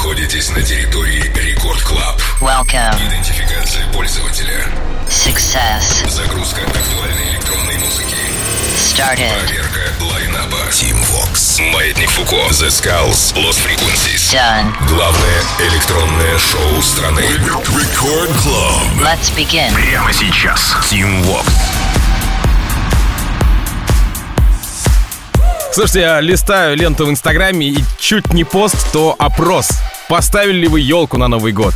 находитесь на территории Record Club. Welcome. Идентификация пользователя. Success. Загрузка актуальной электронной музыки. Started. Проверка лайнапа. Teamworx. Маятник Фуко. The Skulls. Lost Frequencies. Done. Главное электронное шоу страны. Record Club. Let's begin. Прямо сейчас. Teamworx. Слушайте, я листаю ленту в Инстаграме и чуть не пост, то опрос. Поставили ли вы елку на Новый год?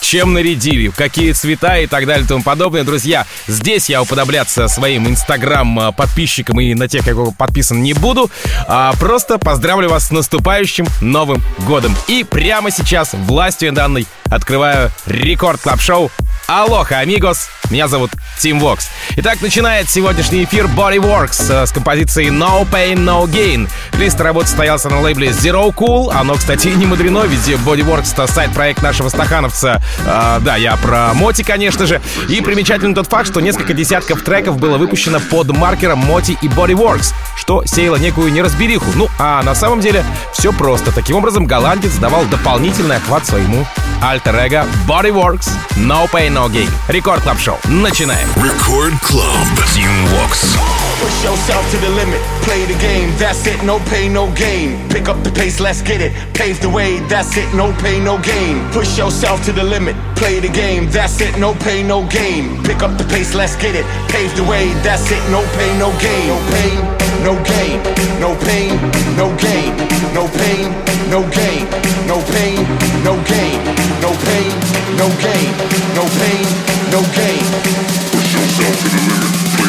Чем нарядили, какие цвета и так далее и тому подобное. Друзья, здесь я уподобляться своим инстаграм подписчикам и на тех, кто подписан, не буду. А просто поздравлю вас с наступающим Новым Годом. И прямо сейчас властью данной открываю рекорд клаб шоу Алоха, амигос! Меня зовут Тим Вокс. Итак, начинает сегодняшний эфир Bodyworks э, с композицией No Pain, No Gain. Лист работы состоялся на лейбле Zero Cool. Оно, кстати, не мудрено, ведь Bodyworks — это сайт-проект нашего стахановца. Э, да, я про Моти, конечно же. И примечательный тот факт, что несколько десятков треков было выпущено под маркером Моти и Bodyworks, что сеяло некую неразбериху. Ну, а на самом деле все просто. Таким образом, голландец давал дополнительный охват своему альтер-эго Bodyworks No Pain, No Gain. Рекорд Клаб Шоу. Начинаем. Рекорд Клаб. Team Vox. Push yourself to the limit, play the game, that's it, no pain, no gain. Pick up the pace, let's get it, pave the way, that's it, no pain, no gain. Push yourself to the limit, play the game, that's it, no pain, no gain. Pick up the pace, let's get it, pave the way, that's it, no pain, no gain. No pain, no gain, no pain, no gain, no pain, no gain, no pain, no gain, no pain, no gain, no pain, no gain. Push yourself to the limit,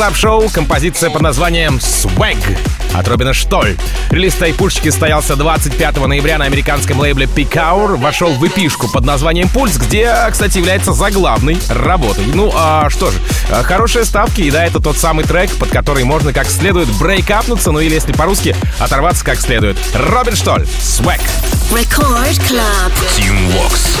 Клаб Шоу композиция под названием «Swag» от Робина Штоль. Релиз «Тайпульщики» стоялся 25 ноября на американском лейбле Peak Hour, вошел в эпишку под названием «Пульс», где, кстати, является заглавной работой. Ну, а что же, э, хорошие ставки, и да, это тот самый трек, под который можно как следует брейкапнуться, ну или, если по-русски, оторваться как следует. Робин Штоль, «Swag». Record Club. Team Walks.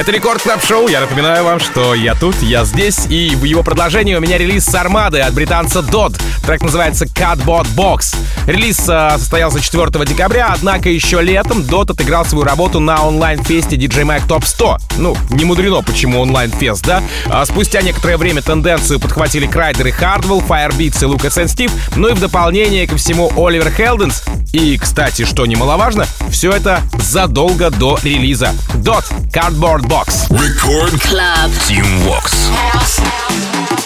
Это Record Club Show. Я напоминаю вам, что я тут, я здесь. И в его продолжении у меня релиз с Armada ы от британца D.O.D. Трек называется Cardboard Box. Релиз а, состоялся 4 декабря, однако еще летом D.O.D отыграл свою работу на онлайн-фесте DJ Mag Top 100. Ну, не мудрено, почему онлайн-фест, да? А спустя некоторое время тенденцию подхватили Kryder и Hardwell, Firebeats и Лукас и Стив, ну и в дополнение ко всему Oliver Heldens. И, кстати, что немаловажно, все это задолго до релиза. Dot Cardboard Box. Record Club. Team Vox. We're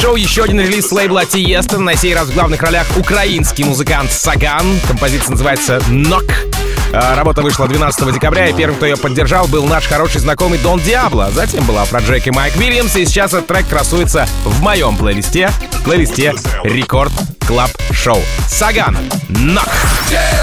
Шоу еще один релиз с лейбла Тиеста. На сей раз в главных ролях украинский музыкант Саган. Композиция называется «Knock». А, Работа вышла 12 декабря, и первым, кто ее поддержал, был наш хороший знакомый Дон Диабло. Затем был Afrojack и Майк Вильямс, и сейчас этот трек красуется в моем плейлисте, плейлисте Record Club Show. Саган, Knock. Record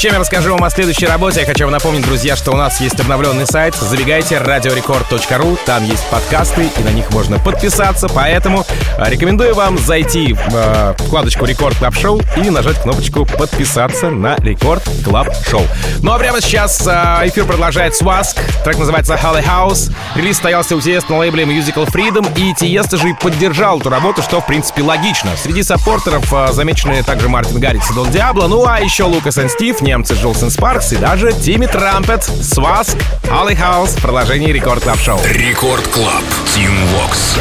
чем я расскажу вам о следующей работе, я хочу вам напомнить, друзья, что у нас есть обновленный сайт. Забегайте radiorecord.ru, там есть подкасты, и на них можно подписаться, поэтому э, рекомендую вам зайти в э, вкладочку Record Club Show и нажать кнопочку подписаться на Record Club Show. Ну а прямо сейчас э, эфир продолжает SWACQ, трек называется Holy House. Релиз состоялся у Тиеста на лейбле Musical Freedom, и Тиеста же и поддержал эту работу, что в принципе логично. Среди саппортеров э, замечены также Мартин Гаррикс и Дон Диабло, ну а еще Лукас и Стив, немцы Jewelz & Sparks и даже Тимми Трампет, SWACQ, Holy House в продолжении Record Club Show. Record Club. Тим Вокс.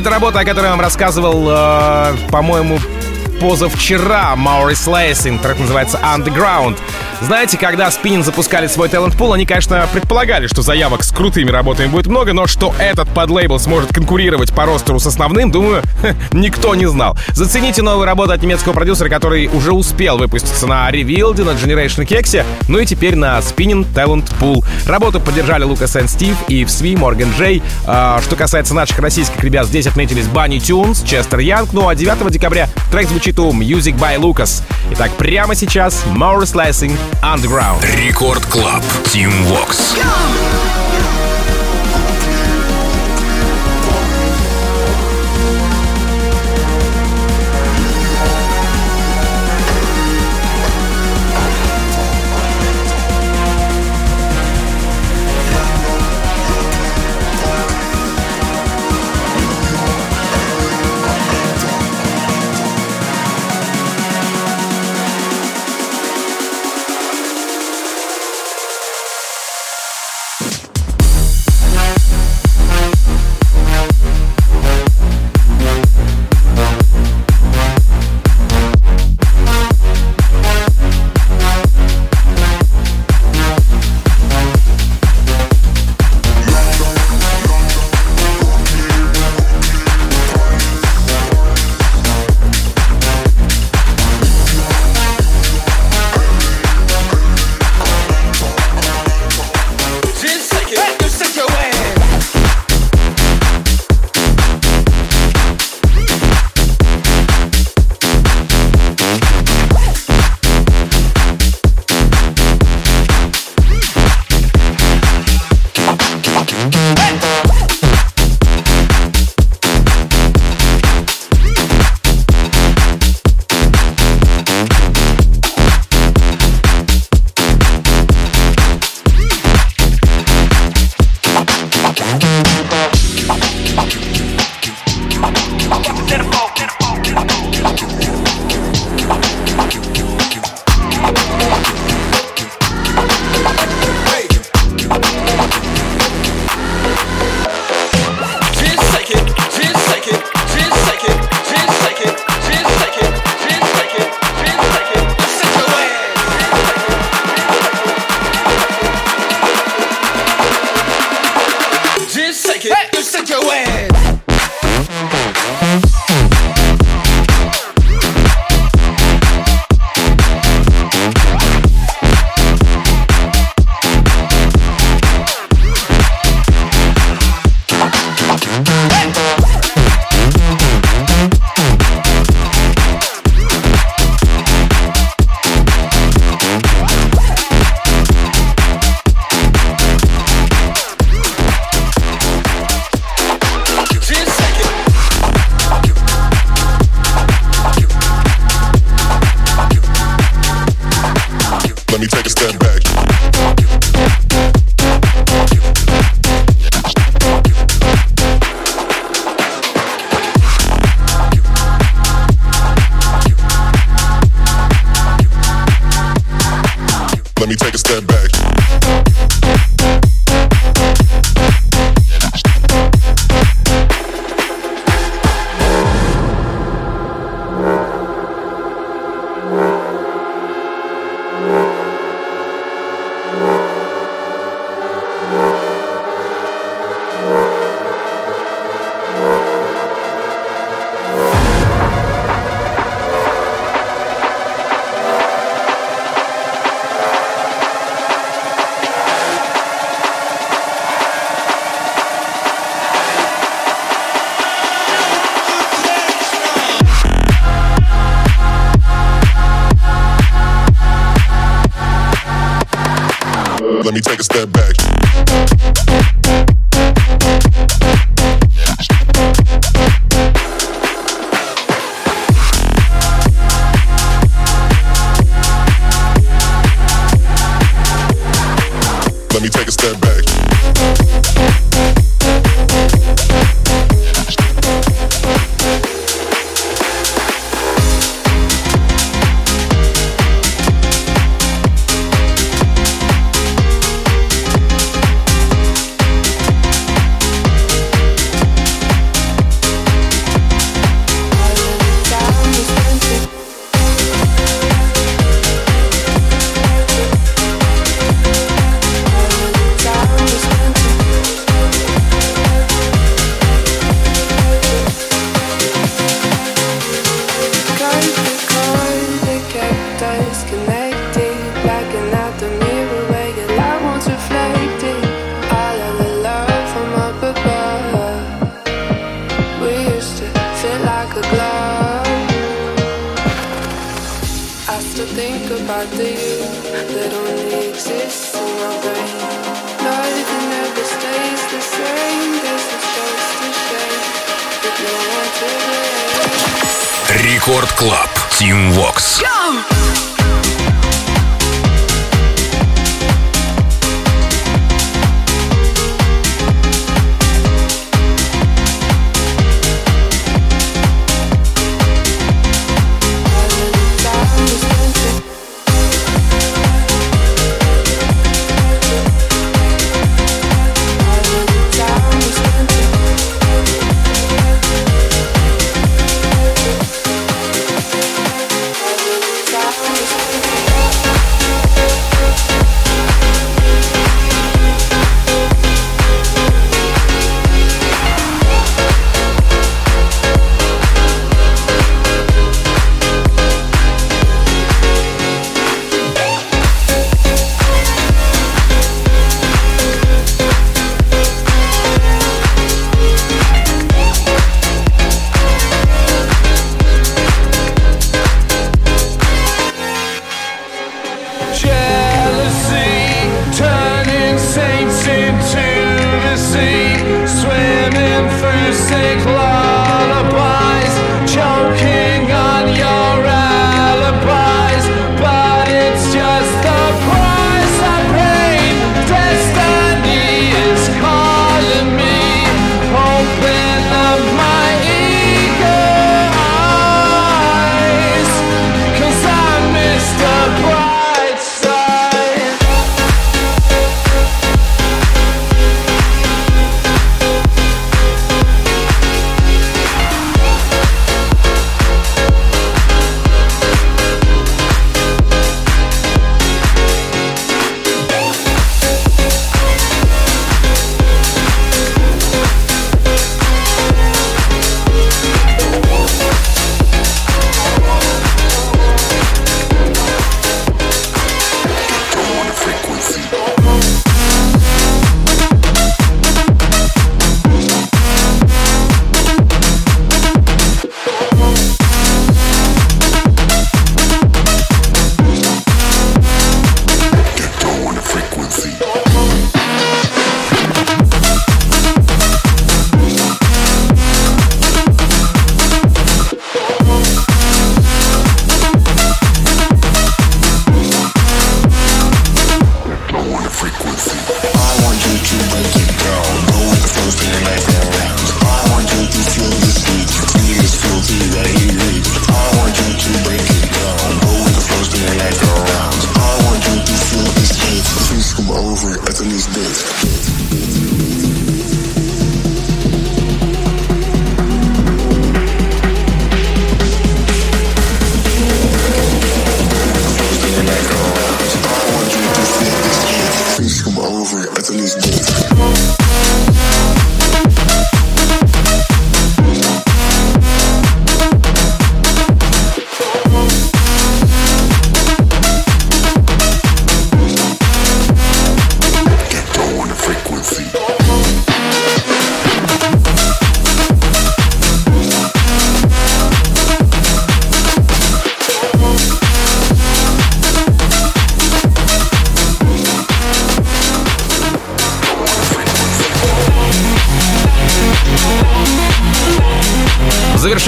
Это работа, о которой я вам рассказывал, э, по-моему, позавчера Maurice Lacing, трек называется Underground. Знаете, когда Спиннин запускали свой талант пул, они, конечно, предполагали, что заявок с крутыми работами будет много, но что этот подлейбл сможет конкурировать по ростеру с основным, думаю, никто не знал. Зацените новую работу от немецкого продюсера, который уже успел выпуститься на Revealed, на Generation Kexе, ну и теперь на Spinning Talent Pool. Работу поддержали Лукас и Стив и Сви, Морган Джей. А, что касается наших российских ребят, здесь отметились Банни Тюнс, Честер Янг, ну а 9 декабря трек звучит у Music by Lucas. Итак, прямо сейчас Maurice Lessing Underground. Рекорд Клаб. Team Vox. Just About the you that only exists in my brain. Nothing ever stays the same. This is just a shame. With no one to blame. Рекорд Клаб. Team Vox. Jealousy,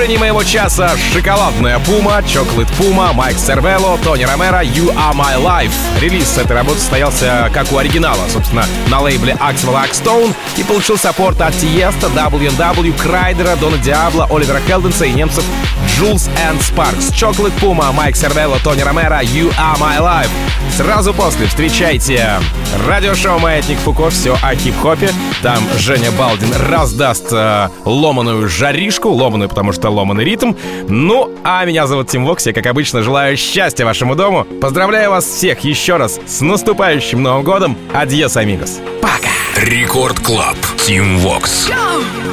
завершении моего часа шоколадная Пума, Chocolate Puma, Майк Сервело, Тони Ромеро, You Are My Life. Релиз этой работы состоялся как у оригинала, собственно, на лейбле Axwell Axtone и получил саппорт от Тиеста, W&W, Крайдера, Дона Диабло, Оливера Хелденса и немцев Jewelz & Sparks. Chocolate Puma, Майк Сервело, Тони Ромеро, You Are My Life. Сразу после встречайте радиошоу «Маятник Фуко». Все о хип-хопе. Там Женя Балдин раздаст э, ломаную жаришку, ломаную, потому что ломаный ритм. Ну, а меня зовут Тим Вокс. Я, как обычно, желаю счастья вашему дому. Поздравляю вас всех еще раз с наступающим Новым годом. Adiós, amigos. Пока! Record Club. Тим Вокс. Go!